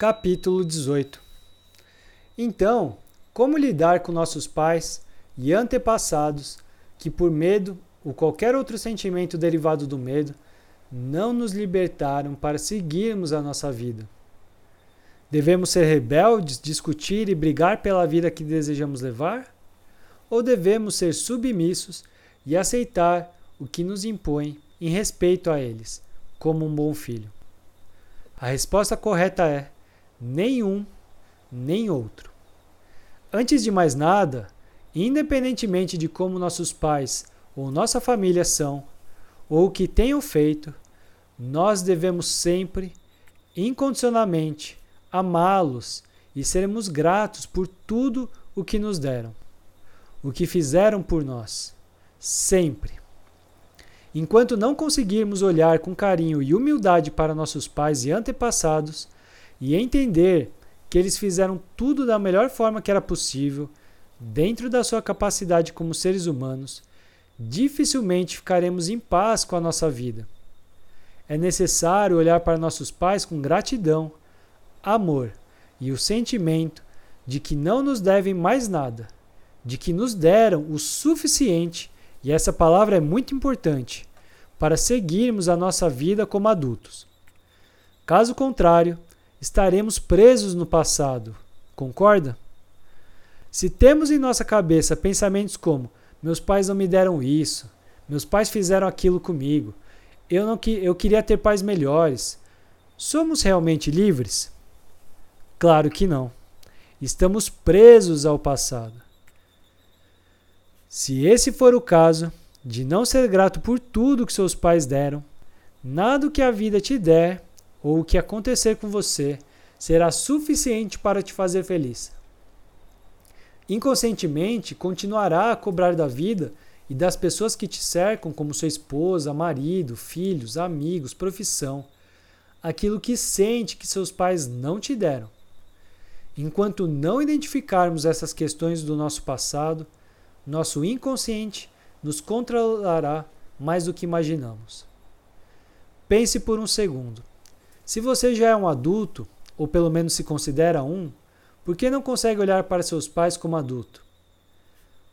Capítulo 18 Então, como lidar com nossos pais e antepassados que, por medo ou qualquer outro sentimento derivado do medo, não nos libertaram para seguirmos a nossa vida? Devemos ser rebeldes, discutir e brigar pela vida que desejamos levar? Ou devemos ser submissos e aceitar o que nos impõe em respeito a eles, como um bom filho? A resposta correta é nenhum nem outro. Antes de mais nada, independentemente de como nossos pais ou nossa família são, ou o que tenham feito, nós devemos sempre, incondicionalmente, amá-los e sermos gratos por tudo o que nos deram, o que fizeram por nós, sempre. Enquanto não conseguirmos olhar com carinho e humildade para nossos pais e antepassados, e entender que eles fizeram tudo da melhor forma que era possível, dentro da sua capacidade como seres humanos, dificilmente ficaremos em paz com a nossa vida. É necessário olhar para nossos pais com gratidão, amor e o sentimento de que não nos devem mais nada, de que nos deram o suficiente, e essa palavra é muito importante, para seguirmos a nossa vida como adultos. Caso contrário, estaremos presos no passado. Concorda? Se temos em nossa cabeça pensamentos como: meus pais não me deram isso, meus pais fizeram aquilo comigo, eu não que eu queria ter pais melhores, somos realmente livres? Claro que não. Estamos presos ao passado. Se esse for o caso, de não ser grato por tudo que seus pais deram, nada que a vida te der ou o que acontecer com você será suficiente para te fazer feliz. Inconscientemente, continuará a cobrar da vida e das pessoas que te cercam, como sua esposa, marido, filhos, amigos, profissão, aquilo que sente que seus pais não te deram. Enquanto não identificarmos essas questões do nosso passado, nosso inconsciente nos controlará mais do que imaginamos. Pense por um segundo. Se você já é um adulto, ou pelo menos se considera um, por que não consegue olhar para seus pais como adulto?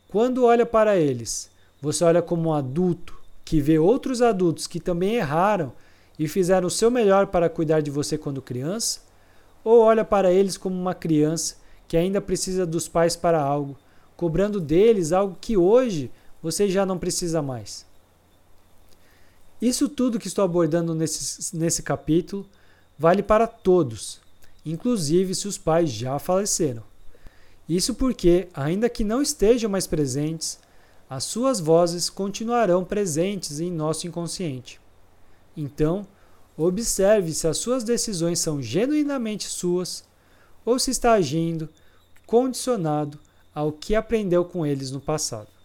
Quando olha para eles, você olha como um adulto que vê outros adultos que também erraram e fizeram o seu melhor para cuidar de você quando criança? Ou olha para eles como uma criança que ainda precisa dos pais para algo, cobrando deles algo que hoje você já não precisa mais? Isso tudo que estou abordando nesse, nesse capítulo vale para todos, inclusive se os pais já faleceram. Isso porque, ainda que não estejam mais presentes, as suas vozes continuarão presentes em nosso inconsciente. Então, observe se as suas decisões são genuinamente suas ou se está agindo condicionado ao que aprendeu com eles no passado.